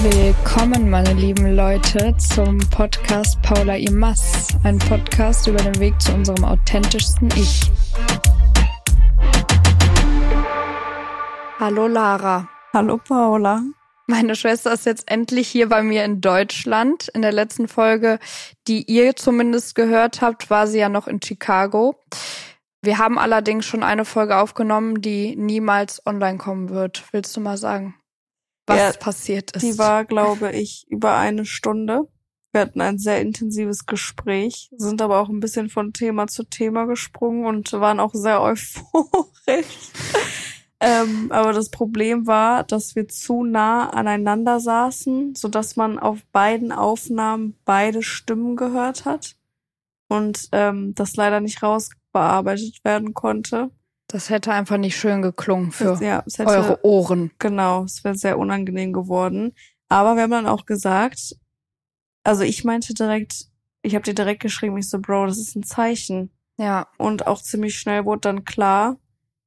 Willkommen, meine lieben Leute, zum Podcast Paula Imas. Ein Podcast über den Weg zu unserem authentischsten Ich. Hallo Lara. Hallo Paula. Meine Schwester ist jetzt endlich hier bei mir in Deutschland. In der letzten Folge, die ihr zumindest gehört habt, war sie ja noch in Chicago. Wir haben allerdings schon eine Folge aufgenommen, die niemals online kommen wird. Willst du mal sagen, was ja, passiert ist? Die war, glaube ich, über eine Stunde. Wir hatten ein sehr intensives Gespräch, sind aber auch ein bisschen von Thema zu Thema gesprungen und waren auch sehr euphorisch. Ähm, aber das Problem war, dass wir zu nah aneinander saßen, so dass man auf beiden Aufnahmen beide Stimmen gehört hat und ähm, das leider nicht rausbearbeitet werden konnte. Das hätte einfach nicht schön geklungen für das, ja, hätte, eure Ohren. Genau, es wäre sehr unangenehm geworden. Aber wir haben dann auch gesagt, also ich meinte direkt, ich habe dir direkt geschrieben, ich so, Bro, das ist ein Zeichen. Ja. Und auch ziemlich schnell wurde dann klar,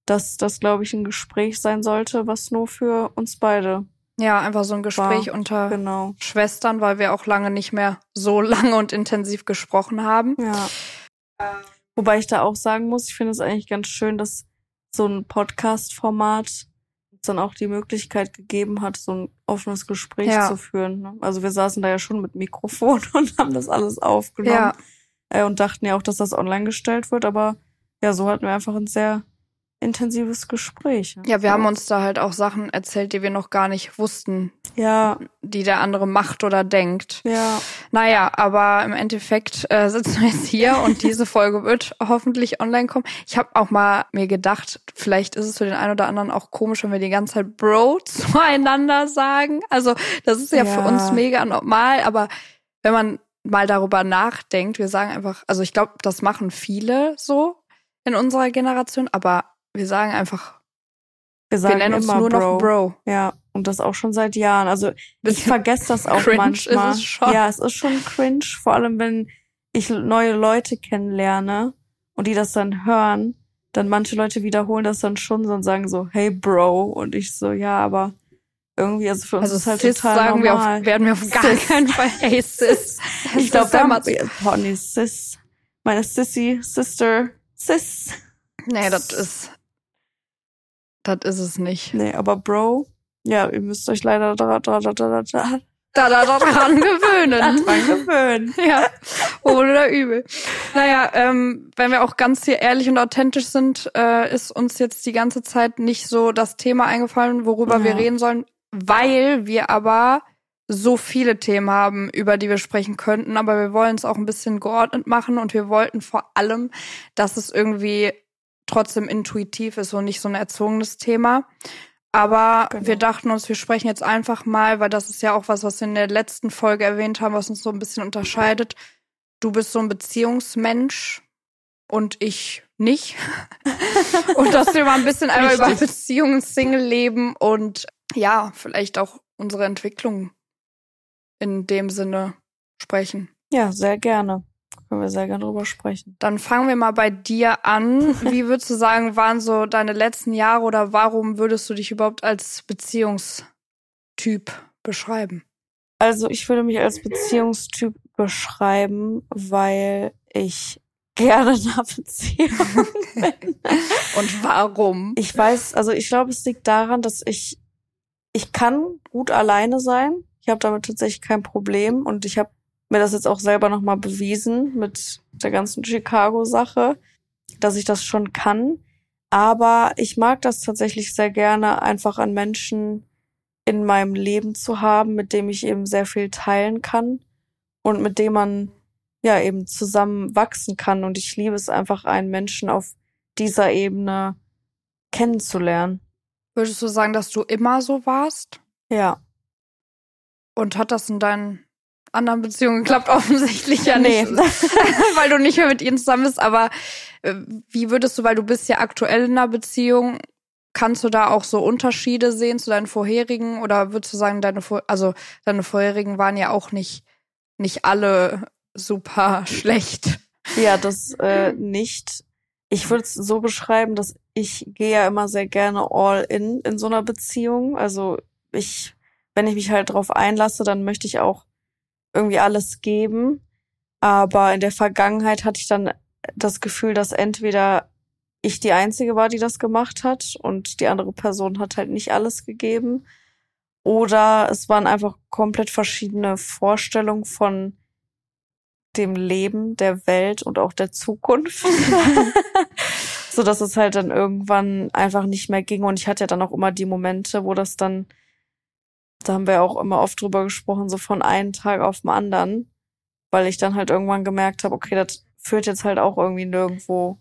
dass das, glaube ich, ein Gespräch sein sollte, was nur für uns beide. Ja, einfach so ein Gespräch war. unter genau. Schwestern, weil wir auch lange nicht mehr so lange und intensiv gesprochen haben. Ja. Wobei ich da auch sagen muss, ich finde es eigentlich ganz schön, dass so ein Podcast-Format dann auch die Möglichkeit gegeben hat, so ein offenes Gespräch ja. zu führen. Ne? Also wir saßen da ja schon mit Mikrofon und haben das alles aufgenommen ja. Äh, und dachten ja auch, dass das online gestellt wird, aber ja, so hatten wir einfach ein sehr intensives Gespräch. Ja, wir haben uns da halt auch Sachen erzählt, die wir noch gar nicht wussten. Ja. Die der andere macht oder denkt. Ja. Naja, aber im Endeffekt äh, sitzen wir jetzt hier und diese Folge wird hoffentlich online kommen. Ich habe auch mal mir gedacht, vielleicht ist es für den einen oder anderen auch komisch, wenn wir die ganze Zeit Bro zueinander sagen. Also das ist ja, ja. für uns mega normal, aber wenn man mal darüber nachdenkt, wir sagen einfach, also ich glaube, das machen viele so in unserer Generation, aber wir sagen einfach, wir, sagen wir nennen uns nur Bro. noch Bro. Ja, und das auch schon seit Jahren. Also ich vergesse das auch cringe manchmal. Ist es schon. Ja, es ist schon cringe, vor allem wenn ich neue Leute kennenlerne und die das dann hören, dann manche Leute wiederholen das dann schon so und sagen so, hey Bro. Und ich so, ja, aber irgendwie, also für uns also ist halt Sis total sagen normal. Wir auf, werden wir auf gar sis. keinen Fall, hey Sis. ich glaube, damals, oh nee, Sis. Meine Sissy, Sister, Sis. Nee, das ist, das ist es nicht. Nee, aber Bro, ja, ihr müsst euch leider da, da, da, da, da, da, da, da dran gewöhnen. dran gewöhnen. ja, wohl oder übel. Naja, ähm, wenn wir auch ganz hier ehrlich und authentisch sind, äh, ist uns jetzt die ganze Zeit nicht so das Thema eingefallen, worüber ja. wir reden sollen, weil wir aber so viele Themen haben, über die wir sprechen könnten, aber wir wollen es auch ein bisschen geordnet machen und wir wollten vor allem, dass es irgendwie trotzdem intuitiv ist und nicht so ein erzwungenes Thema. Aber genau. wir dachten uns, wir sprechen jetzt einfach mal, weil das ist ja auch was, was wir in der letzten Folge erwähnt haben, was uns so ein bisschen unterscheidet. Du bist so ein Beziehungsmensch und ich nicht. und dass wir mal ein bisschen einmal über Beziehungen, Single-Leben und ja, vielleicht auch unsere Entwicklung in dem Sinne sprechen. Ja, sehr gerne. Können wir sehr gerne drüber sprechen. Dann fangen wir mal bei dir an. Wie würdest du sagen, waren so deine letzten Jahre oder warum würdest du dich überhaupt als Beziehungstyp beschreiben? Also ich würde mich als Beziehungstyp beschreiben, weil ich gerne in einer Beziehung bin. Und warum? Ich weiß, also ich glaube, es liegt daran, dass ich, ich kann gut alleine sein. Ich habe damit tatsächlich kein Problem und ich habe mir das jetzt auch selber nochmal bewiesen mit der ganzen Chicago-Sache, dass ich das schon kann. Aber ich mag das tatsächlich sehr gerne, einfach an Menschen in meinem Leben zu haben, mit dem ich eben sehr viel teilen kann und mit dem man ja eben zusammen wachsen kann. Und ich liebe es einfach, einen Menschen auf dieser Ebene kennenzulernen. Würdest du sagen, dass du immer so warst? Ja. Und hat das in deinen anderen Beziehungen klappt offensichtlich ja nicht, nee. weil du nicht mehr mit ihnen zusammen bist. Aber äh, wie würdest du, weil du bist ja aktuell in einer Beziehung, kannst du da auch so Unterschiede sehen zu deinen vorherigen oder würdest du sagen, deine also deine vorherigen waren ja auch nicht nicht alle super schlecht? Ja, das äh, nicht. Ich würde es so beschreiben, dass ich gehe ja immer sehr gerne all in in so einer Beziehung. Also ich wenn ich mich halt drauf einlasse, dann möchte ich auch irgendwie alles geben. Aber in der Vergangenheit hatte ich dann das Gefühl, dass entweder ich die Einzige war, die das gemacht hat und die andere Person hat halt nicht alles gegeben. Oder es waren einfach komplett verschiedene Vorstellungen von dem Leben, der Welt und auch der Zukunft. so dass es halt dann irgendwann einfach nicht mehr ging. Und ich hatte ja dann auch immer die Momente, wo das dann, da haben wir auch immer oft drüber gesprochen, so von einem Tag auf den anderen, weil ich dann halt irgendwann gemerkt habe, okay, das führt jetzt halt auch irgendwie nirgendwo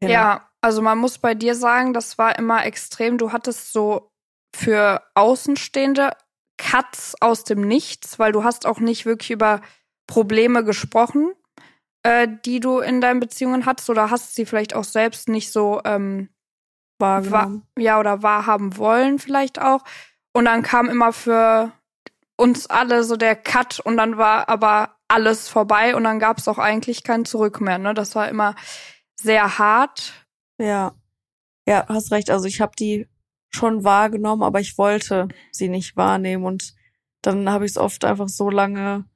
hin. Ja, also man muss bei dir sagen, das war immer extrem. Du hattest so für Außenstehende Cuts aus dem Nichts, weil du hast auch nicht wirklich über Probleme gesprochen, äh, die du in deinen Beziehungen hattest oder hast sie vielleicht auch selbst nicht so ähm, wahrgenommen. Wahr, ja, oder wahrhaben wollen vielleicht auch. Und dann kam immer für uns alle so der Cut und dann war aber alles vorbei und dann gab es auch eigentlich kein Zurück mehr. Ne? Das war immer sehr hart. Ja, ja, hast recht. Also ich habe die schon wahrgenommen, aber ich wollte sie nicht wahrnehmen und dann habe ich es oft einfach so lange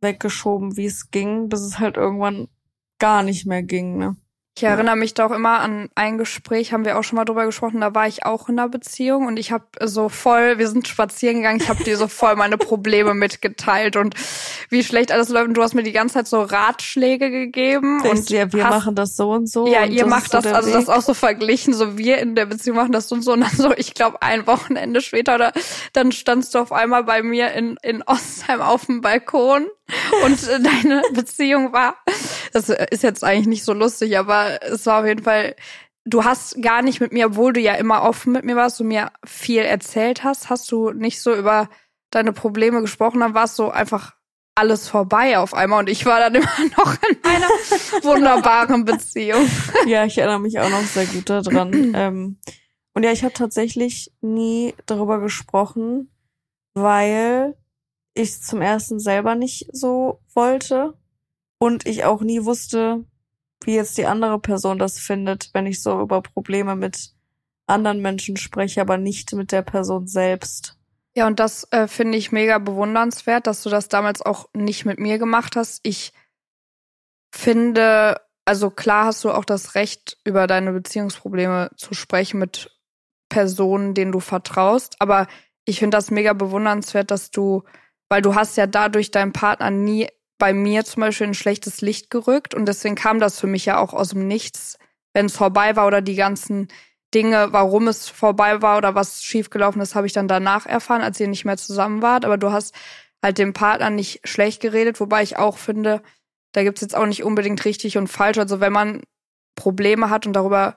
weggeschoben, wie es ging, bis es halt irgendwann gar nicht mehr ging. Ne? Ich erinnere mich doch immer an ein Gespräch, haben wir auch schon mal drüber gesprochen, da war ich auch in einer Beziehung und ich habe so voll, wir sind spazieren gegangen, ich habe dir so voll meine Probleme mitgeteilt und wie schlecht alles läuft und du hast mir die ganze Zeit so Ratschläge gegeben Denkst und ja, wir hast, machen das so und so. Ja, und ihr macht das, so also Weg. das auch so verglichen, so wir in der Beziehung machen das so und so und dann so, ich glaube ein Wochenende später oder dann standst du auf einmal bei mir in in Ostheim auf dem Balkon und deine Beziehung war, das ist jetzt eigentlich nicht so lustig, aber es war auf jeden Fall, du hast gar nicht mit mir, obwohl du ja immer offen mit mir warst und mir viel erzählt hast, hast du nicht so über deine Probleme gesprochen, dann war es so einfach alles vorbei auf einmal und ich war dann immer noch in meiner wunderbaren Beziehung. Ja, ich erinnere mich auch noch sehr gut daran. ähm, und ja, ich habe tatsächlich nie darüber gesprochen, weil ich zum ersten selber nicht so wollte und ich auch nie wusste, wie jetzt die andere Person das findet, wenn ich so über Probleme mit anderen Menschen spreche, aber nicht mit der Person selbst. Ja, und das äh, finde ich mega bewundernswert, dass du das damals auch nicht mit mir gemacht hast. Ich finde, also klar hast du auch das Recht, über deine Beziehungsprobleme zu sprechen mit Personen, denen du vertraust, aber ich finde das mega bewundernswert, dass du weil du hast ja dadurch deinen Partner nie bei mir zum Beispiel ein schlechtes Licht gerückt und deswegen kam das für mich ja auch aus dem Nichts, wenn es vorbei war oder die ganzen Dinge, warum es vorbei war oder was schiefgelaufen ist, habe ich dann danach erfahren, als ihr nicht mehr zusammen wart. Aber du hast halt dem Partner nicht schlecht geredet, wobei ich auch finde, da gibt's jetzt auch nicht unbedingt richtig und falsch. Also wenn man Probleme hat und darüber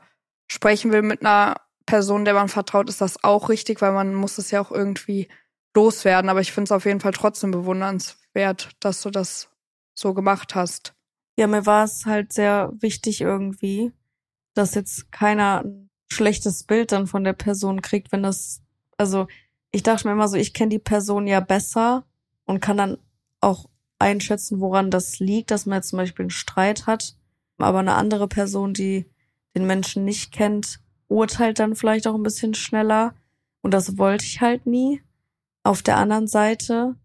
sprechen will mit einer Person, der man vertraut, ist das auch richtig, weil man muss es ja auch irgendwie loswerden. Aber ich finde es auf jeden Fall trotzdem bewundernswert, dass du das so gemacht hast. Ja, mir war es halt sehr wichtig irgendwie, dass jetzt keiner ein schlechtes Bild dann von der Person kriegt, wenn das, also ich dachte mir immer so, ich kenne die Person ja besser und kann dann auch einschätzen, woran das liegt, dass man jetzt zum Beispiel einen Streit hat. Aber eine andere Person, die den Menschen nicht kennt, urteilt dann vielleicht auch ein bisschen schneller. Und das wollte ich halt nie. Auf der anderen Seite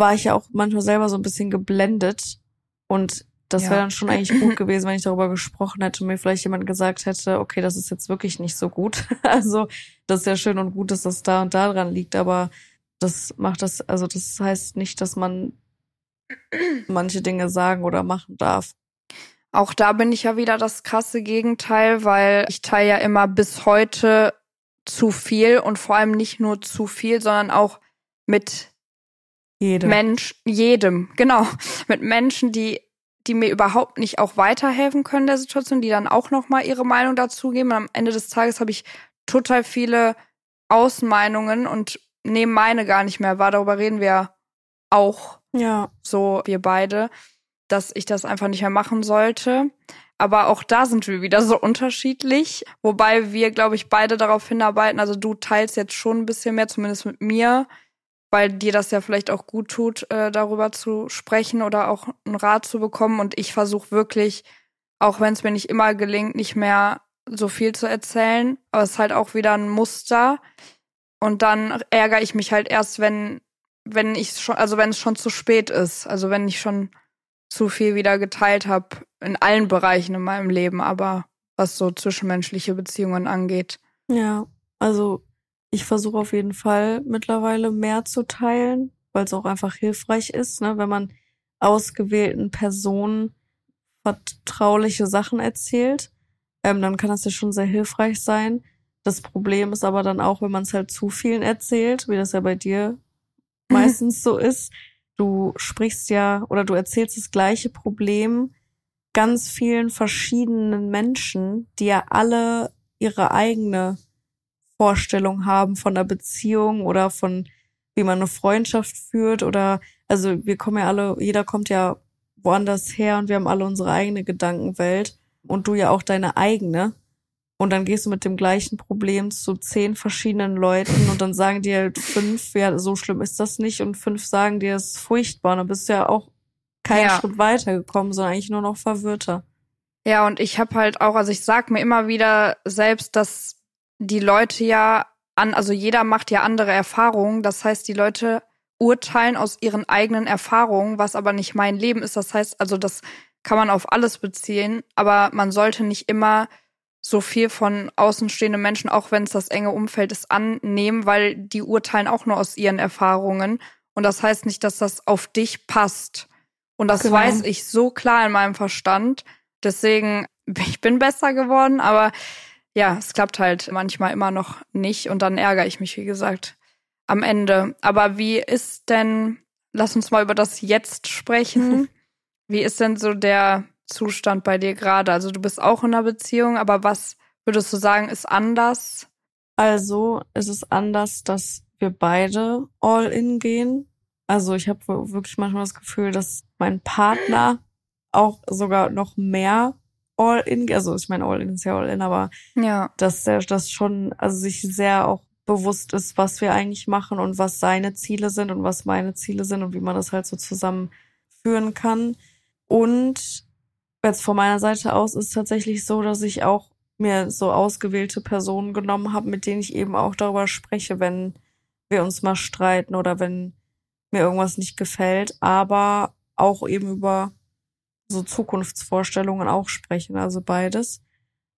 war ich ja auch manchmal selber so ein bisschen geblendet und das ja. wäre dann schon eigentlich gut gewesen, wenn ich darüber gesprochen hätte und mir vielleicht jemand gesagt hätte, okay, das ist jetzt wirklich nicht so gut. Also, das ist ja schön und gut, dass das da und da dran liegt, aber das macht das, also das heißt nicht, dass man manche Dinge sagen oder machen darf. Auch da bin ich ja wieder das krasse Gegenteil, weil ich teile ja immer bis heute zu viel und vor allem nicht nur zu viel, sondern auch mit jedem. Mensch, jedem, genau, mit Menschen, die die mir überhaupt nicht auch weiterhelfen können der Situation, die dann auch noch mal ihre Meinung dazugeben. Am Ende des Tages habe ich total viele Außenmeinungen und nehme meine gar nicht mehr wahr. Darüber reden wir auch ja. so, wir beide, dass ich das einfach nicht mehr machen sollte. Aber auch da sind wir wieder so unterschiedlich. Wobei wir, glaube ich, beide darauf hinarbeiten. Also du teilst jetzt schon ein bisschen mehr, zumindest mit mir, weil dir das ja vielleicht auch gut tut, äh, darüber zu sprechen oder auch einen Rat zu bekommen. Und ich versuche wirklich, auch wenn es mir nicht immer gelingt, nicht mehr so viel zu erzählen. Aber es ist halt auch wieder ein Muster. und dann ärgere ich mich halt erst, wenn wenn ich schon, also wenn es schon zu spät ist, also wenn ich schon zu viel wieder geteilt habe in allen Bereichen in meinem Leben, aber was so zwischenmenschliche Beziehungen angeht. Ja, also ich versuche auf jeden Fall mittlerweile mehr zu teilen, weil es auch einfach hilfreich ist, ne, wenn man ausgewählten Personen vertrauliche Sachen erzählt, ähm, dann kann das ja schon sehr hilfreich sein. Das Problem ist aber dann auch, wenn man es halt zu vielen erzählt, wie das ja bei dir meistens so ist. Du sprichst ja oder du erzählst das gleiche Problem ganz vielen verschiedenen Menschen, die ja alle ihre eigene Vorstellung haben von der Beziehung oder von wie man eine Freundschaft führt oder also wir kommen ja alle, jeder kommt ja woanders her und wir haben alle unsere eigene Gedankenwelt und du ja auch deine eigene. Und dann gehst du mit dem gleichen Problem zu zehn verschiedenen Leuten und dann sagen dir halt fünf, ja, so schlimm ist das nicht und fünf sagen dir, es ist furchtbar. Und dann bist du ja auch keinen ja. Schritt weitergekommen, sondern eigentlich nur noch verwirrter. Ja, und ich habe halt auch, also ich sag mir immer wieder selbst, dass die Leute ja an, also jeder macht ja andere Erfahrungen. Das heißt, die Leute urteilen aus ihren eigenen Erfahrungen, was aber nicht mein Leben ist. Das heißt, also das kann man auf alles beziehen, aber man sollte nicht immer so viel von außenstehenden Menschen, auch wenn es das enge Umfeld ist, annehmen, weil die urteilen auch nur aus ihren Erfahrungen. Und das heißt nicht, dass das auf dich passt. Und das genau. weiß ich so klar in meinem Verstand. Deswegen, ich bin besser geworden, aber ja, es klappt halt manchmal immer noch nicht. Und dann ärgere ich mich, wie gesagt, am Ende. Aber wie ist denn, lass uns mal über das Jetzt sprechen. wie ist denn so der Zustand bei dir gerade? Also du bist auch in einer Beziehung, aber was würdest du sagen, ist anders? Also es ist anders, dass wir beide all in gehen. Also ich habe wirklich manchmal das Gefühl, dass mein Partner auch sogar noch mehr all in, also ich meine all in ist ja all in, aber ja. dass er das schon, also sich sehr auch bewusst ist, was wir eigentlich machen und was seine Ziele sind und was meine Ziele sind und wie man das halt so zusammenführen kann. Und jetzt von meiner Seite aus ist tatsächlich so, dass ich auch mir so ausgewählte Personen genommen habe, mit denen ich eben auch darüber spreche, wenn wir uns mal streiten oder wenn mir irgendwas nicht gefällt, aber auch eben über so Zukunftsvorstellungen auch sprechen, also beides.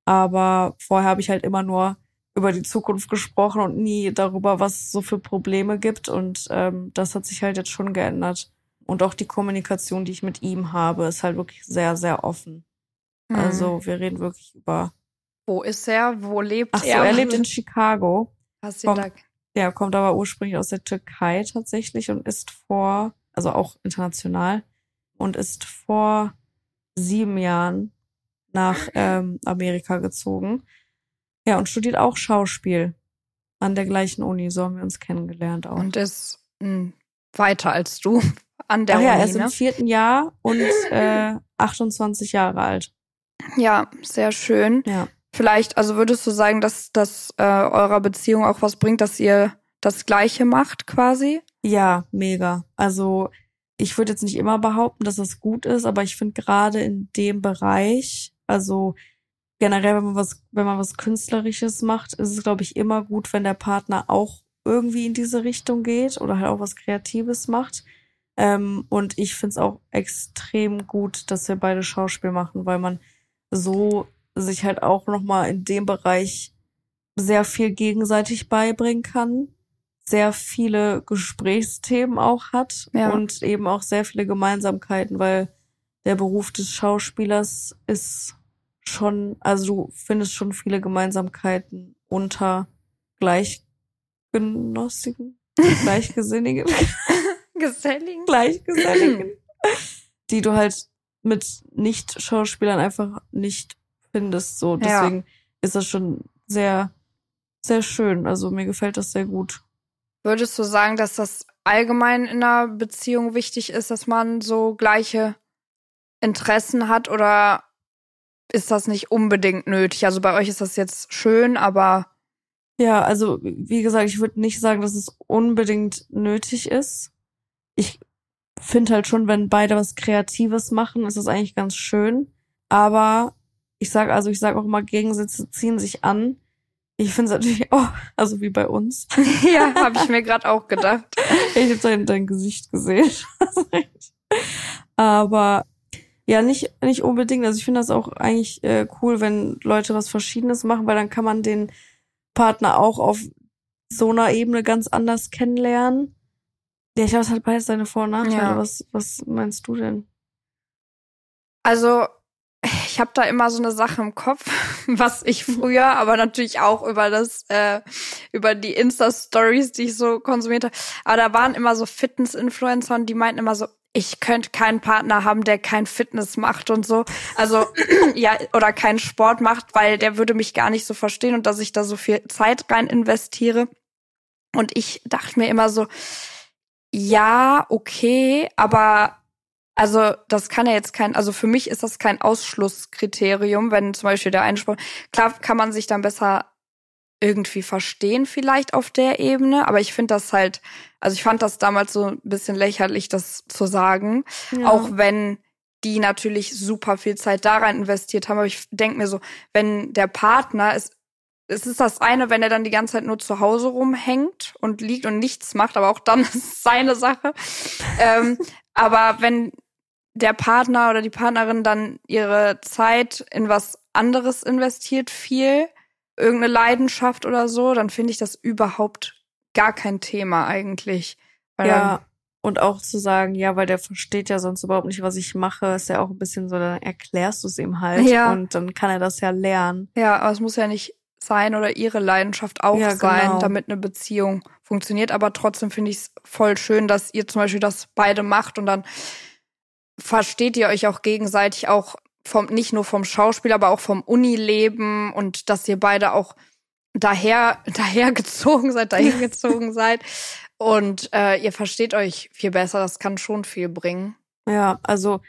Aber vorher habe ich halt immer nur über die Zukunft gesprochen und nie darüber, was es so für Probleme gibt. Und ähm, das hat sich halt jetzt schon geändert. Und auch die Kommunikation, die ich mit ihm habe, ist halt wirklich sehr, sehr offen. Mhm. Also wir reden wirklich über. Wo ist er? Wo lebt Ach so, er? er lebt in Chicago. Hast kommt, Ja, kommt aber ursprünglich aus der Türkei tatsächlich und ist vor, also auch international, und ist vor sieben Jahren nach ähm, Amerika gezogen. Ja, und studiert auch Schauspiel an der gleichen Uni. So haben wir uns kennengelernt auch. Und ist mh, hm, weiter als du an der Ach Uni. Ja, er ist ne? im vierten Jahr und äh, 28 Jahre alt. Ja, sehr schön. Ja. Vielleicht, also würdest du sagen, dass das äh, eurer Beziehung auch was bringt, dass ihr das Gleiche macht quasi? Ja, mega. Also ich würde jetzt nicht immer behaupten, dass das gut ist, aber ich finde gerade in dem Bereich, also generell, wenn man was, wenn man was Künstlerisches macht, ist es, glaube ich, immer gut, wenn der Partner auch irgendwie in diese Richtung geht oder halt auch was Kreatives macht. Ähm, und ich finde es auch extrem gut, dass wir beide Schauspiel machen, weil man so sich halt auch nochmal in dem Bereich sehr viel gegenseitig beibringen kann, sehr viele Gesprächsthemen auch hat ja. und eben auch sehr viele Gemeinsamkeiten, weil der Beruf des Schauspielers ist schon, also du findest schon viele Gemeinsamkeiten unter Gleichgenossigen, Gleichgesinnigen. Geselligen. Gleichgeselligen. die du halt mit Nicht-Schauspielern einfach nicht findest. So, deswegen ja. ist das schon sehr, sehr schön. Also mir gefällt das sehr gut. Würdest du sagen, dass das allgemein in einer Beziehung wichtig ist, dass man so gleiche Interessen hat oder ist das nicht unbedingt nötig? Also bei euch ist das jetzt schön, aber. Ja, also wie gesagt, ich würde nicht sagen, dass es unbedingt nötig ist. Ich finde halt schon, wenn beide was Kreatives machen, ist das eigentlich ganz schön. Aber ich sage also, ich sage auch immer, Gegensätze ziehen sich an. Ich finde es natürlich auch, also wie bei uns. ja, habe ich mir gerade auch gedacht. Ich habe dein, dein Gesicht gesehen. Aber ja, nicht, nicht unbedingt. Also ich finde das auch eigentlich äh, cool, wenn Leute was Verschiedenes machen, weil dann kann man den Partner auch auf so einer Ebene ganz anders kennenlernen. Ja, ich glaube, es hat beides seine Vor- und Nachteile. Ja. Was, was meinst du denn? Also, ich habe da immer so eine Sache im Kopf, was ich früher, aber natürlich auch über das, äh, über die Insta-Stories, die ich so konsumierte. Aber da waren immer so Fitness-Influencer und die meinten immer so, ich könnte keinen Partner haben, der kein Fitness macht und so. Also, ja, oder keinen Sport macht, weil der würde mich gar nicht so verstehen und dass ich da so viel Zeit rein investiere. Und ich dachte mir immer so, ja, okay, aber also das kann ja jetzt kein, also für mich ist das kein Ausschlusskriterium, wenn zum Beispiel der Einspruch, klar kann man sich dann besser irgendwie verstehen vielleicht auf der Ebene, aber ich finde das halt, also ich fand das damals so ein bisschen lächerlich, das zu sagen, ja. auch wenn die natürlich super viel Zeit da rein investiert haben, aber ich denke mir so, wenn der Partner ist es ist das eine, wenn er dann die ganze Zeit nur zu Hause rumhängt und liegt und nichts macht, aber auch dann ist es seine Sache. ähm, aber wenn der Partner oder die Partnerin dann ihre Zeit in was anderes investiert, viel, irgendeine Leidenschaft oder so, dann finde ich das überhaupt gar kein Thema eigentlich. Weil ja, und auch zu sagen, ja, weil der versteht ja sonst überhaupt nicht, was ich mache, ist ja auch ein bisschen so, dann erklärst du es ihm halt ja. und dann kann er das ja lernen. Ja, aber es muss ja nicht sein oder ihre Leidenschaft auch ja, sein, genau. damit eine Beziehung funktioniert. Aber trotzdem finde ich es voll schön, dass ihr zum Beispiel das beide macht und dann versteht ihr euch auch gegenseitig auch vom, nicht nur vom Schauspiel, aber auch vom Unileben und dass ihr beide auch daher, daher gezogen seid, dahin gezogen seid. Und äh, ihr versteht euch viel besser. Das kann schon viel bringen. Ja, also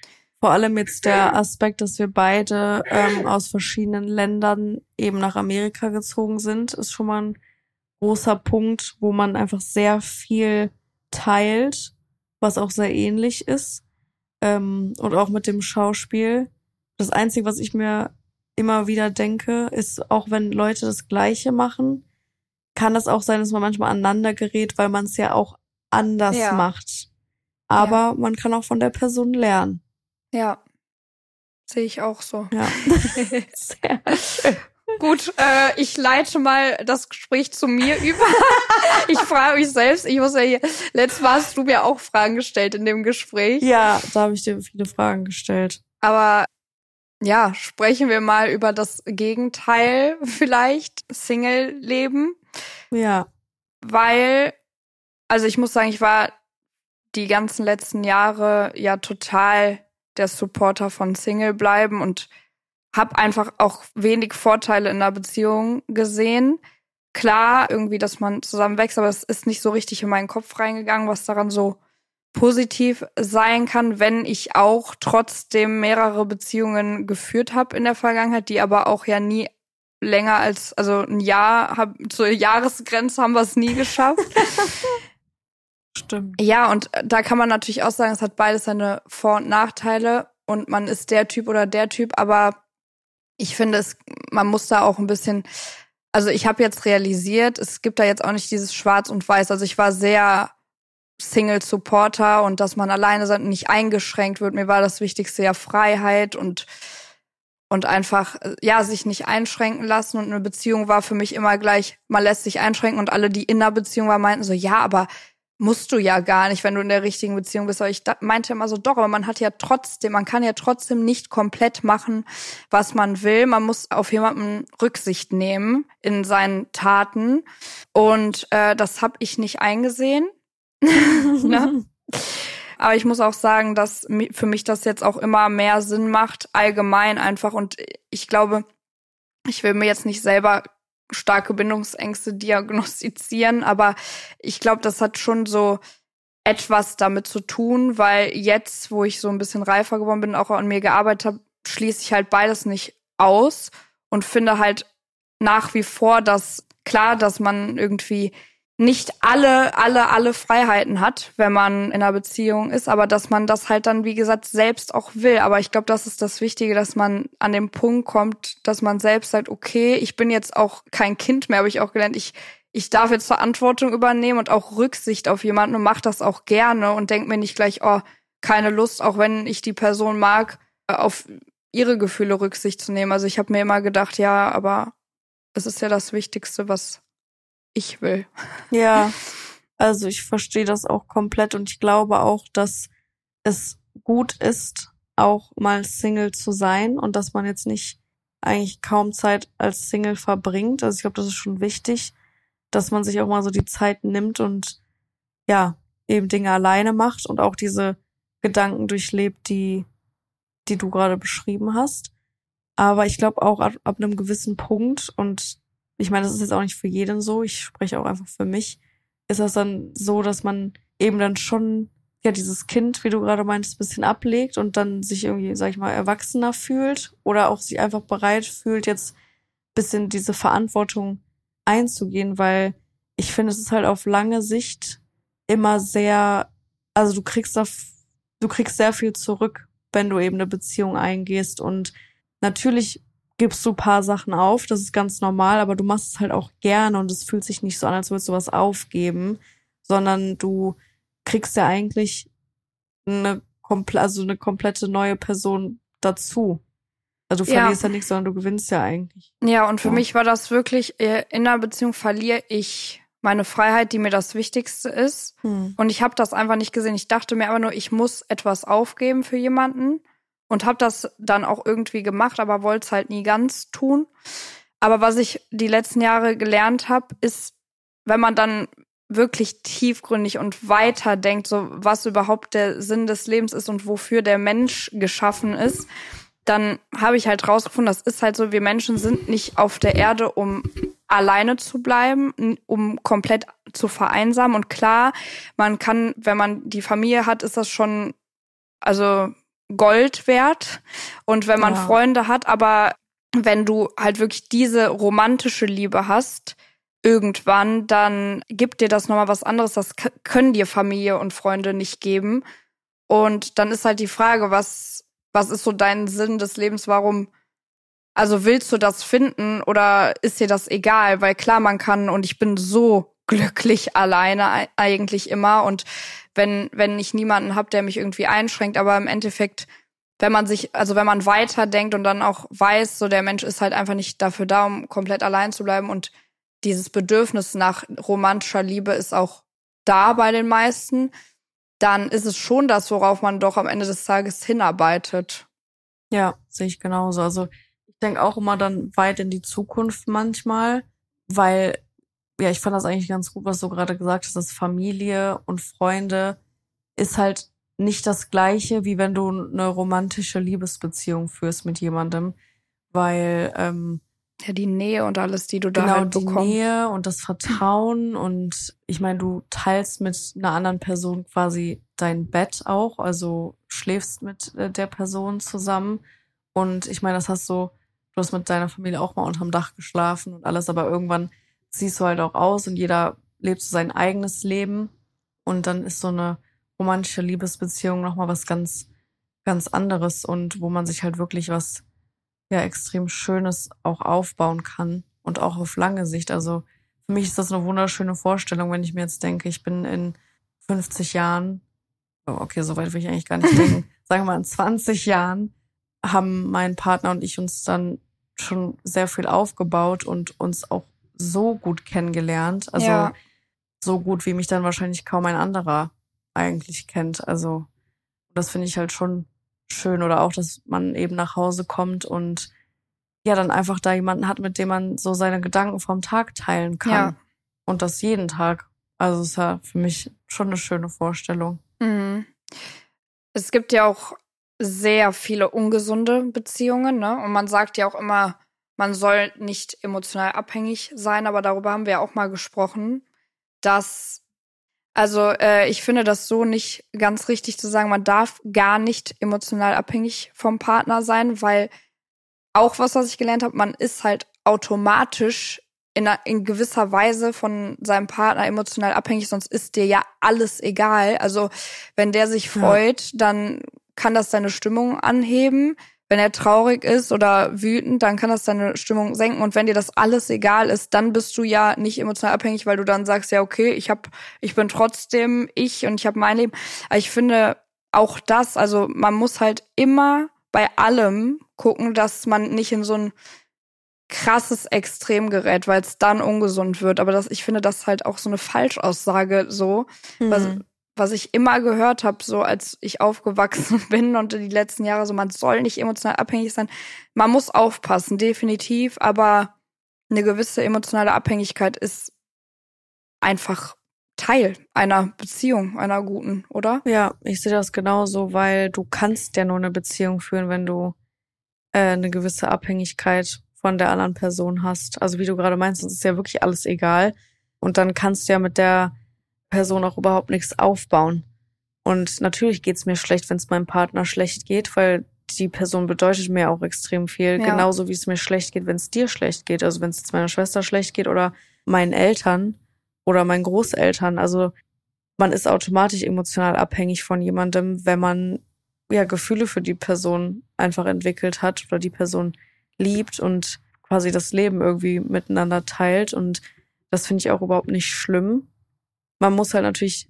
vor allem jetzt der Aspekt, dass wir beide ähm, aus verschiedenen Ländern eben nach Amerika gezogen sind, ist schon mal ein großer Punkt, wo man einfach sehr viel teilt, was auch sehr ähnlich ist. Ähm, und auch mit dem Schauspiel. Das Einzige, was ich mir immer wieder denke, ist, auch wenn Leute das Gleiche machen, kann es auch sein, dass man manchmal aneinander gerät, weil man es ja auch anders ja. macht. Aber ja. man kann auch von der Person lernen. Ja, sehe ich auch so. Ja. Sehr schön. Gut, äh, ich leite mal das Gespräch zu mir über. ich frage mich selbst, ich muss ja hier, letztes Mal hast du mir auch Fragen gestellt in dem Gespräch. Ja, da habe ich dir viele Fragen gestellt. Aber ja, sprechen wir mal über das Gegenteil vielleicht, Single-Leben. Ja. Weil, also ich muss sagen, ich war die ganzen letzten Jahre ja total der Supporter von Single bleiben und habe einfach auch wenig Vorteile in der Beziehung gesehen. Klar, irgendwie, dass man zusammen wächst, aber es ist nicht so richtig in meinen Kopf reingegangen, was daran so positiv sein kann, wenn ich auch trotzdem mehrere Beziehungen geführt habe in der Vergangenheit, die aber auch ja nie länger als also ein Jahr hab, zur Jahresgrenze haben wir es nie geschafft. Stimmt. Ja, und da kann man natürlich auch sagen, es hat beides seine Vor- und Nachteile und man ist der Typ oder der Typ, aber ich finde es, man muss da auch ein bisschen, also ich habe jetzt realisiert, es gibt da jetzt auch nicht dieses Schwarz und Weiß. Also ich war sehr Single-Supporter und dass man alleine sein nicht eingeschränkt wird. Mir war das Wichtigste ja Freiheit und und einfach ja sich nicht einschränken lassen und eine Beziehung war für mich immer gleich man lässt sich einschränken und alle die in der Beziehung waren meinten so ja aber musst du ja gar nicht, wenn du in der richtigen Beziehung bist. Aber ich meinte immer so, doch, aber man hat ja trotzdem, man kann ja trotzdem nicht komplett machen, was man will. Man muss auf jemanden Rücksicht nehmen in seinen Taten. Und äh, das habe ich nicht eingesehen. ne? Aber ich muss auch sagen, dass für mich das jetzt auch immer mehr Sinn macht, allgemein einfach. Und ich glaube, ich will mir jetzt nicht selber starke Bindungsängste diagnostizieren, aber ich glaube, das hat schon so etwas damit zu tun, weil jetzt, wo ich so ein bisschen reifer geworden bin, auch an mir gearbeitet habe, schließe ich halt beides nicht aus und finde halt nach wie vor, dass klar, dass man irgendwie nicht alle, alle, alle Freiheiten hat, wenn man in einer Beziehung ist, aber dass man das halt dann, wie gesagt, selbst auch will. Aber ich glaube, das ist das Wichtige, dass man an den Punkt kommt, dass man selbst sagt, okay, ich bin jetzt auch kein Kind mehr, habe ich auch gelernt, ich, ich darf jetzt Verantwortung übernehmen und auch Rücksicht auf jemanden und mache das auch gerne und denk mir nicht gleich, oh, keine Lust, auch wenn ich die Person mag, auf ihre Gefühle Rücksicht zu nehmen. Also ich habe mir immer gedacht, ja, aber es ist ja das Wichtigste, was ich will. Ja, also ich verstehe das auch komplett und ich glaube auch, dass es gut ist, auch mal Single zu sein und dass man jetzt nicht eigentlich kaum Zeit als Single verbringt. Also ich glaube, das ist schon wichtig, dass man sich auch mal so die Zeit nimmt und ja, eben Dinge alleine macht und auch diese Gedanken durchlebt, die, die du gerade beschrieben hast. Aber ich glaube auch ab, ab einem gewissen Punkt und ich meine, das ist jetzt auch nicht für jeden so, ich spreche auch einfach für mich, ist das dann so, dass man eben dann schon ja dieses Kind, wie du gerade meintest, bisschen ablegt und dann sich irgendwie, sag ich mal, erwachsener fühlt oder auch sich einfach bereit fühlt, jetzt bisschen diese Verantwortung einzugehen, weil ich finde, es ist halt auf lange Sicht immer sehr, also du kriegst da, du kriegst sehr viel zurück, wenn du eben eine Beziehung eingehst. Und natürlich gibst du paar Sachen auf, das ist ganz normal, aber du machst es halt auch gerne und es fühlt sich nicht so an, als würdest du was aufgeben, sondern du kriegst ja eigentlich eine, komple also eine komplette neue Person dazu. Also du verlierst ja, ja nichts, sondern du gewinnst ja eigentlich. Ja, und für ja. mich war das wirklich, äh, in einer Beziehung verliere ich meine Freiheit, die mir das Wichtigste ist. Hm. Und ich habe das einfach nicht gesehen. Ich dachte mir aber nur, ich muss etwas aufgeben für jemanden und habe das dann auch irgendwie gemacht, aber wollte es halt nie ganz tun. Aber was ich die letzten Jahre gelernt habe, ist, wenn man dann wirklich tiefgründig und weiter denkt, so was überhaupt der Sinn des Lebens ist und wofür der Mensch geschaffen ist, dann habe ich halt rausgefunden, das ist halt so, wir Menschen sind nicht auf der Erde, um alleine zu bleiben, um komplett zu vereinsamen. Und klar, man kann, wenn man die Familie hat, ist das schon, also Gold wert. Und wenn man ja. Freunde hat, aber wenn du halt wirklich diese romantische Liebe hast, irgendwann, dann gibt dir das nochmal was anderes. Das können dir Familie und Freunde nicht geben. Und dann ist halt die Frage, was, was ist so dein Sinn des Lebens? Warum, also willst du das finden oder ist dir das egal? Weil klar, man kann, und ich bin so glücklich alleine eigentlich immer. Und wenn, wenn ich niemanden habe, der mich irgendwie einschränkt. Aber im Endeffekt, wenn man sich, also wenn man weiterdenkt und dann auch weiß, so der Mensch ist halt einfach nicht dafür da, um komplett allein zu bleiben und dieses Bedürfnis nach romantischer Liebe ist auch da bei den meisten, dann ist es schon das, worauf man doch am Ende des Tages hinarbeitet. Ja, sehe ich genauso. Also ich denke auch immer dann weit in die Zukunft manchmal, weil ja, ich fand das eigentlich ganz gut, was du gerade gesagt hast, dass Familie und Freunde ist halt nicht das gleiche, wie wenn du eine romantische Liebesbeziehung führst mit jemandem, weil ähm, ja die Nähe und alles, die du da genau, halt bekommst. die Nähe und das Vertrauen und ich meine, du teilst mit einer anderen Person quasi dein Bett auch, also schläfst mit äh, der Person zusammen und ich meine, das hast du, du hast mit deiner Familie auch mal unterm Dach geschlafen und alles, aber irgendwann siehst du halt auch aus und jeder lebt so sein eigenes Leben. Und dann ist so eine romantische Liebesbeziehung nochmal was ganz, ganz anderes und wo man sich halt wirklich was ja extrem Schönes auch aufbauen kann und auch auf lange Sicht. Also für mich ist das eine wunderschöne Vorstellung, wenn ich mir jetzt denke, ich bin in 50 Jahren, oh, okay, so weit will ich eigentlich gar nicht denken, sagen wir mal in 20 Jahren haben mein Partner und ich uns dann schon sehr viel aufgebaut und uns auch so gut kennengelernt. Also ja. so gut, wie mich dann wahrscheinlich kaum ein anderer eigentlich kennt. Also das finde ich halt schon schön. Oder auch, dass man eben nach Hause kommt und ja, dann einfach da jemanden hat, mit dem man so seine Gedanken vom Tag teilen kann. Ja. Und das jeden Tag. Also ist ja für mich schon eine schöne Vorstellung. Mhm. Es gibt ja auch sehr viele ungesunde Beziehungen, ne? Und man sagt ja auch immer, man soll nicht emotional abhängig sein, aber darüber haben wir ja auch mal gesprochen, dass also äh, ich finde das so nicht ganz richtig zu sagen, man darf gar nicht emotional abhängig vom Partner sein, weil auch was, was ich gelernt habe, man ist halt automatisch in, in gewisser Weise von seinem Partner emotional abhängig, sonst ist dir ja alles egal. Also wenn der sich freut, ja. dann kann das deine Stimmung anheben. Wenn er traurig ist oder wütend, dann kann das deine Stimmung senken. Und wenn dir das alles egal ist, dann bist du ja nicht emotional abhängig, weil du dann sagst, ja okay, ich hab, ich bin trotzdem ich und ich habe mein Leben. Aber ich finde auch das, also man muss halt immer bei allem gucken, dass man nicht in so ein krasses Extrem gerät, weil es dann ungesund wird. Aber das, ich finde das halt auch so eine Falschaussage so, mhm. Was, ich immer gehört habe, so als ich aufgewachsen bin und die letzten Jahre so, man soll nicht emotional abhängig sein. Man muss aufpassen, definitiv, aber eine gewisse emotionale Abhängigkeit ist einfach Teil einer Beziehung, einer guten, oder? Ja, ich sehe das genauso, weil du kannst ja nur eine Beziehung führen, wenn du äh, eine gewisse Abhängigkeit von der anderen Person hast. Also wie du gerade meinst, es ist ja wirklich alles egal. Und dann kannst du ja mit der Person auch überhaupt nichts aufbauen. Und natürlich geht's mir schlecht, wenn es meinem Partner schlecht geht, weil die Person bedeutet mir auch extrem viel. Ja. Genauso wie es mir schlecht geht, wenn es dir schlecht geht. Also wenn es jetzt meiner Schwester schlecht geht oder meinen Eltern oder meinen Großeltern. Also man ist automatisch emotional abhängig von jemandem, wenn man ja Gefühle für die Person einfach entwickelt hat oder die Person liebt und quasi das Leben irgendwie miteinander teilt. Und das finde ich auch überhaupt nicht schlimm. Man muss halt natürlich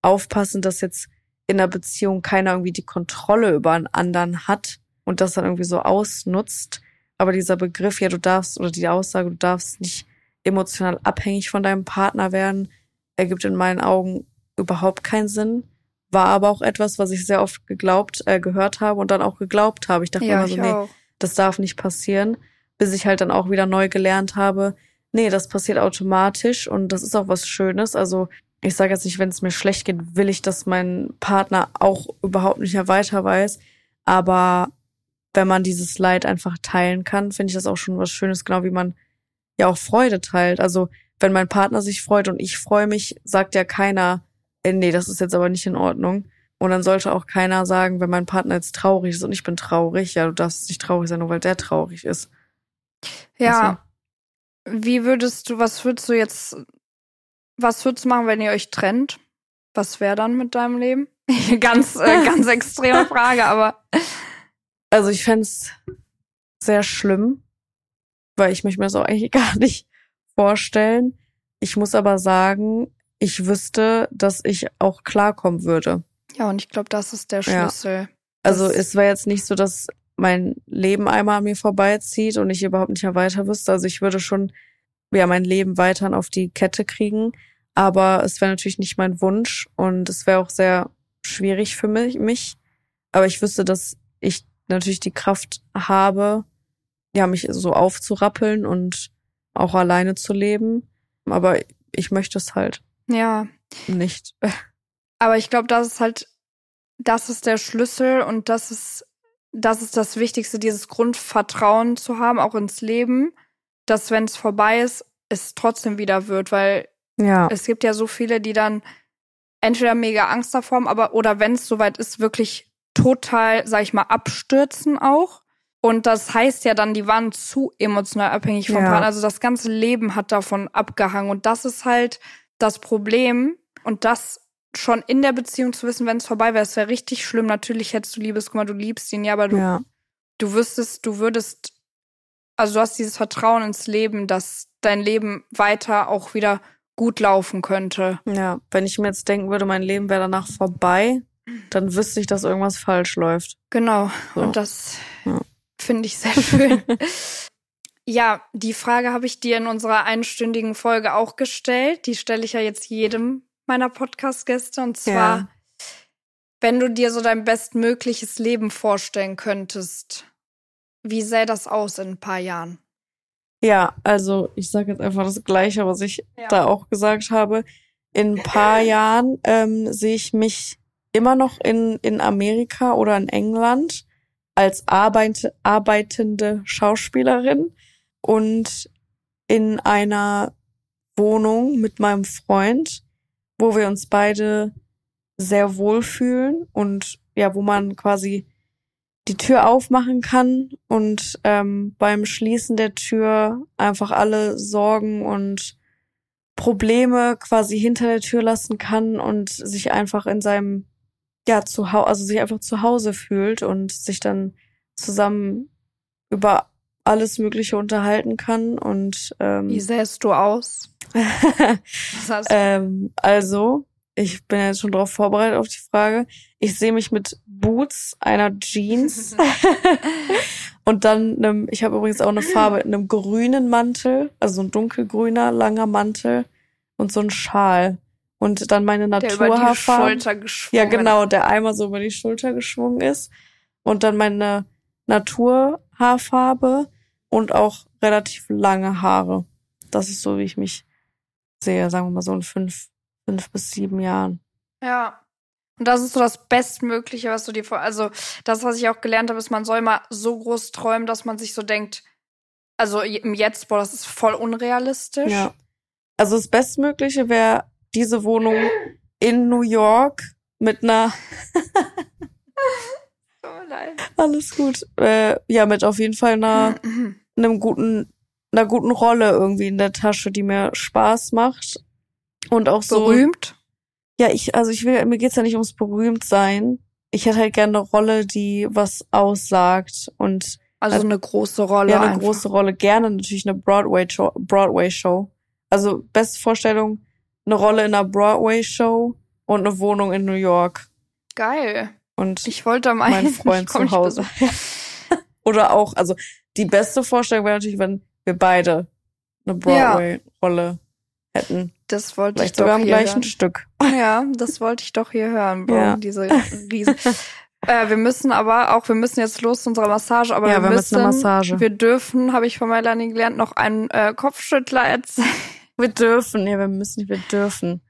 aufpassen, dass jetzt in der Beziehung keiner irgendwie die Kontrolle über einen anderen hat und das dann irgendwie so ausnutzt. Aber dieser Begriff, ja, du darfst, oder die Aussage, du darfst nicht emotional abhängig von deinem Partner werden, ergibt in meinen Augen überhaupt keinen Sinn. War aber auch etwas, was ich sehr oft geglaubt, äh, gehört habe und dann auch geglaubt habe. Ich dachte ja, immer so, nee, auch. das darf nicht passieren, bis ich halt dann auch wieder neu gelernt habe, nee, das passiert automatisch und das ist auch was Schönes. Also ich sage jetzt nicht, wenn es mir schlecht geht, will ich, dass mein Partner auch überhaupt nicht mehr weiter weiß. Aber wenn man dieses Leid einfach teilen kann, finde ich das auch schon was Schönes, genau wie man ja auch Freude teilt. Also wenn mein Partner sich freut und ich freue mich, sagt ja keiner, äh, nee, das ist jetzt aber nicht in Ordnung. Und dann sollte auch keiner sagen, wenn mein Partner jetzt traurig ist und ich bin traurig, ja, du darfst nicht traurig sein, nur weil der traurig ist. Ja. Also. Wie würdest du, was würdest du jetzt, was würdest du machen, wenn ihr euch trennt? Was wäre dann mit deinem Leben? ganz, äh, ganz extreme Frage, aber. Also ich fände sehr schlimm, weil ich möchte mir das auch eigentlich gar nicht vorstellen. Ich muss aber sagen, ich wüsste, dass ich auch klarkommen würde. Ja, und ich glaube, das ist der Schlüssel. Ja. Also es war jetzt nicht so, dass mein Leben einmal an mir vorbeizieht und ich überhaupt nicht mehr weiter wüsste. Also ich würde schon ja mein Leben weiterhin auf die Kette kriegen, aber es wäre natürlich nicht mein Wunsch und es wäre auch sehr schwierig für mich, mich. Aber ich wüsste, dass ich natürlich die Kraft habe, ja, mich so aufzurappeln und auch alleine zu leben. Aber ich möchte es halt. Ja. Nicht. Aber ich glaube, das ist halt, das ist der Schlüssel und das ist, das ist das Wichtigste, dieses Grundvertrauen zu haben, auch ins Leben, dass wenn es vorbei ist, es trotzdem wieder wird, weil ja. es gibt ja so viele, die dann entweder mega Angst davor haben, aber oder wenn es soweit ist, wirklich total, sag ich mal, abstürzen auch. Und das heißt ja dann, die waren zu emotional abhängig vom ja. Partner. Also das ganze Leben hat davon abgehangen. Und das ist halt das Problem. Und das schon in der Beziehung zu wissen, wenn es vorbei wäre, es wäre richtig schlimm. Natürlich hättest du Liebeskummer, du liebst ihn, ja, aber du, ja. du wüsstest, du würdest, also du hast dieses Vertrauen ins Leben, dass dein Leben weiter auch wieder gut laufen könnte. Ja, wenn ich mir jetzt denken würde, mein Leben wäre danach vorbei, dann wüsste ich, dass irgendwas falsch läuft. Genau. So. Und das, ja. Finde ich sehr schön. ja, die Frage habe ich dir in unserer einstündigen Folge auch gestellt. Die stelle ich ja jetzt jedem meiner Podcast-Gäste. Und zwar, ja. wenn du dir so dein bestmögliches Leben vorstellen könntest, wie sähe das aus in ein paar Jahren? Ja, also ich sage jetzt einfach das Gleiche, was ich ja. da auch gesagt habe. In ein paar Jahren ähm, sehe ich mich immer noch in, in Amerika oder in England als arbeit, arbeitende Schauspielerin und in einer Wohnung mit meinem Freund, wo wir uns beide sehr wohlfühlen und ja, wo man quasi die Tür aufmachen kann und ähm, beim Schließen der Tür einfach alle Sorgen und Probleme quasi hinter der Tür lassen kann und sich einfach in seinem ja zu Hause, also sich einfach zu Hause fühlt und sich dann zusammen über alles Mögliche unterhalten kann und ähm, wie sähst du aus? ähm, also ich bin jetzt schon darauf vorbereitet auf die Frage. Ich sehe mich mit Boots, einer Jeans und dann einem, ich habe übrigens auch eine Farbe, einem grünen Mantel, also ein dunkelgrüner, langer Mantel und so ein Schal. Und dann meine Naturhaarfarbe. Ja, genau, der einmal so über die Schulter geschwungen ist. Und dann meine Naturhaarfarbe und auch relativ lange Haare. Das ist so, wie ich mich sehe, sagen wir mal so in fünf fünf bis sieben Jahren. Ja. Und das ist so das Bestmögliche, was du dir vor. Also, das, was ich auch gelernt habe, ist, man soll mal so groß träumen, dass man sich so denkt, also im Jetzt, boah, das ist voll unrealistisch. Ja. Also das Bestmögliche wäre diese Wohnung in New York mit einer. oh nein. Alles gut. Äh, ja, mit auf jeden Fall einer, einem guten, einer guten Rolle irgendwie in der Tasche, die mir Spaß macht und auch so. Berühmt? Ja, ich, also ich will, mir geht's ja nicht ums berühmt sein. Ich hätte halt gerne eine Rolle, die was aussagt und. Also, also eine große Rolle. Ja, eine einfach. große Rolle. Gerne natürlich eine Broadway-Show. Broadway -Show. Also, beste Vorstellung, eine Rolle in einer Broadway-Show und eine Wohnung in New York. Geil. Und ich wollte mein, mein Freund zu Hause. Oder auch, also die beste Vorstellung wäre natürlich, wenn wir beide eine Broadway-Rolle ja. hätten. Das wollte Vielleicht ich doch sogar hier gleichen hören. Stück. Ja, das wollte ich doch hier hören, Bro. Ja. Diese Riesen. äh, wir müssen aber auch, wir müssen jetzt los zu unserer Massage, aber Ja, wir wir müssen, eine Massage. wir dürfen, habe ich von Melanie gelernt, noch einen äh, Kopfschüttler erzählen. Wir dürfen, ja, wir müssen wir dürfen.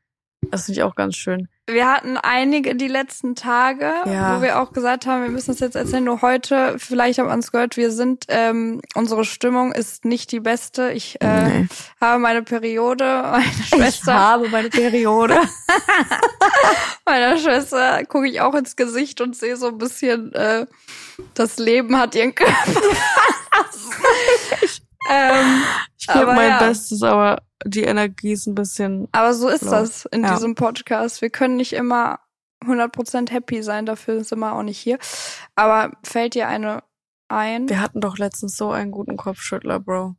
Das finde ich auch ganz schön. Wir hatten einige die letzten Tage, Ja. wo wir auch gesagt haben, wir müssen das jetzt erzählen. Nur heute, vielleicht haben wir uns gehört, wir sind, ähm, unsere Stimmung ist nicht die beste. Ich äh, Nee. habe meine Periode, meine Ich Schwester, habe meine Periode. meiner Schwester gucke ich auch ins Gesicht und sehe so ein bisschen, äh, das Leben hat ihren Körper. ähm, Ich gebe mein ja. Bestes, aber die Energie ist ein bisschen. aber so ist Low. das in Ja. diesem Podcast. Wir können nicht immer 100% happy sein, dafür sind wir auch nicht hier. Aber fällt dir eine ein? Wir hatten doch letztens so einen guten Kopfschüttler, Bro.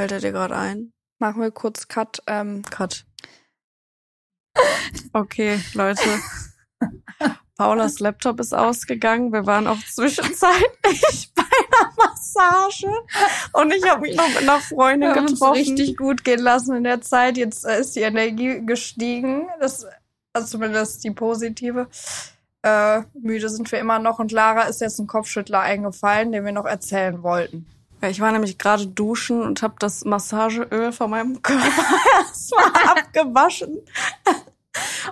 Fällt er dir gerade ein? Machen wir kurz Cut. Ähm, Cut. Okay, Leute. Paulas Laptop ist ausgegangen. Wir waren auch zwischenzeitlich bei einer Massage. Und ich habe mich noch mit einer Freundin wir getroffen. richtig gut gehen lassen in der Zeit. Jetzt äh, ist die Energie gestiegen. Das, also zumindest die positive. Äh, müde sind wir immer noch. Und Lara ist jetzt ein Kopfschüttler eingefallen, den wir noch erzählen wollten. Ich war nämlich gerade duschen und habe das Massageöl von meinem Körper erstmal abgewaschen.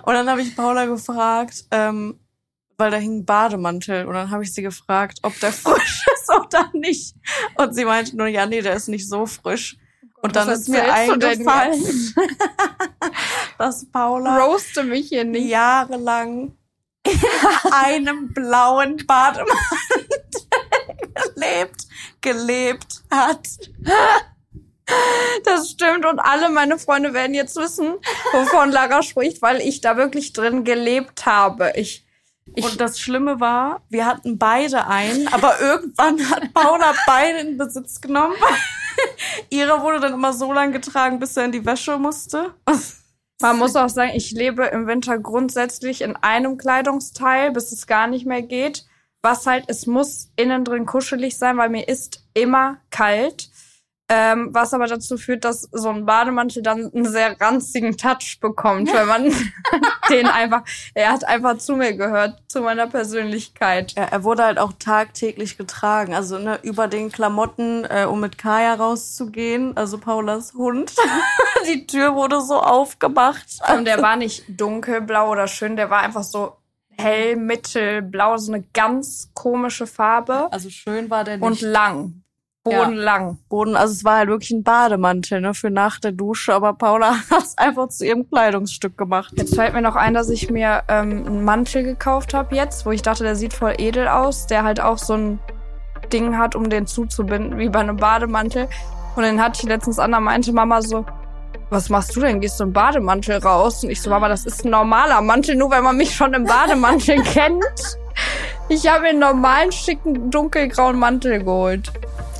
Und dann habe ich Paula gefragt, ähm, weil da hing ein Bademantel. Und dann habe ich sie gefragt, ob der frisch ist oder nicht. Und sie meinte nur, ja, nee, der ist nicht so frisch. Und dann ist mir eingefallen, dass Paula Roaste mich hier nicht. jahrelang in einem blauen Bademantel gelebt, gelebt hat. Das stimmt und alle meine Freunde werden jetzt wissen, wovon Lara spricht, weil ich da wirklich drin gelebt habe. Ich, ich Und das Schlimme war, wir hatten beide einen, aber irgendwann hat Paula beide in Besitz genommen. Ihre wurde dann immer so lang getragen, bis er in die Wäsche musste. man muss auch sagen, ich lebe im Winter grundsätzlich in einem Kleidungsteil, bis es gar nicht mehr geht. Was halt, es muss innen drin kuschelig sein, weil mir ist immer kalt. Ähm, was aber dazu führt, dass so ein Bademantel dann einen sehr ranzigen Touch bekommt, weil man den einfach, er hat einfach zu mir gehört, zu meiner Persönlichkeit. Ja, er wurde halt auch tagtäglich getragen. Also ne, über den Klamotten, äh, um mit Kaya rauszugehen, also Paulas Hund. Die Tür wurde so aufgemacht. Und der war nicht dunkelblau oder schön, der war einfach so hell, mittelblau, so eine ganz komische Farbe Also schön war der nicht. und lang. Bodenlang. Boden, also es war halt wirklich ein Bademantel, ne, für nach der Dusche, aber Paula hat es einfach zu ihrem Kleidungsstück gemacht. Jetzt fällt mir noch ein, dass ich mir ähm, einen Mantel gekauft habe jetzt, wo ich dachte, der sieht voll edel aus, der halt auch so ein Ding hat, um den zuzubinden, wie bei einem Bademantel. Und den hatte ich letztens an, da meinte Mama so, was machst du denn? Gehst du im Bademantel raus? Und ich so, Mama, das ist ein normaler Mantel, nur weil man mich schon im Bademantel kennt. Ich habe mir einen normalen, schicken, dunkelgrauen Mantel geholt.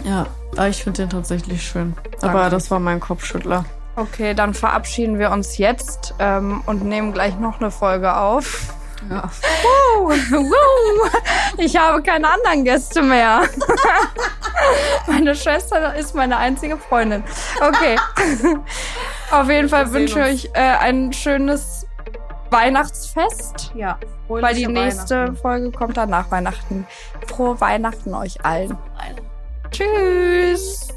Ja, aber ich finde den tatsächlich schön. Aber Danke. das war mein Kopfschüttler. Okay, dann verabschieden wir uns jetzt ähm, und nehmen gleich noch eine Folge auf. Ja. Woo, woo. Ich habe keine anderen Gäste mehr. meine Schwester ist meine einzige Freundin. Okay. Auf jeden Fall wünsche ich euch äh, ein schönes Weihnachtsfest. Ja. Weil die nächste Folge kommt dann nach Weihnachten. Frohe Weihnachten euch allen. Tschüss.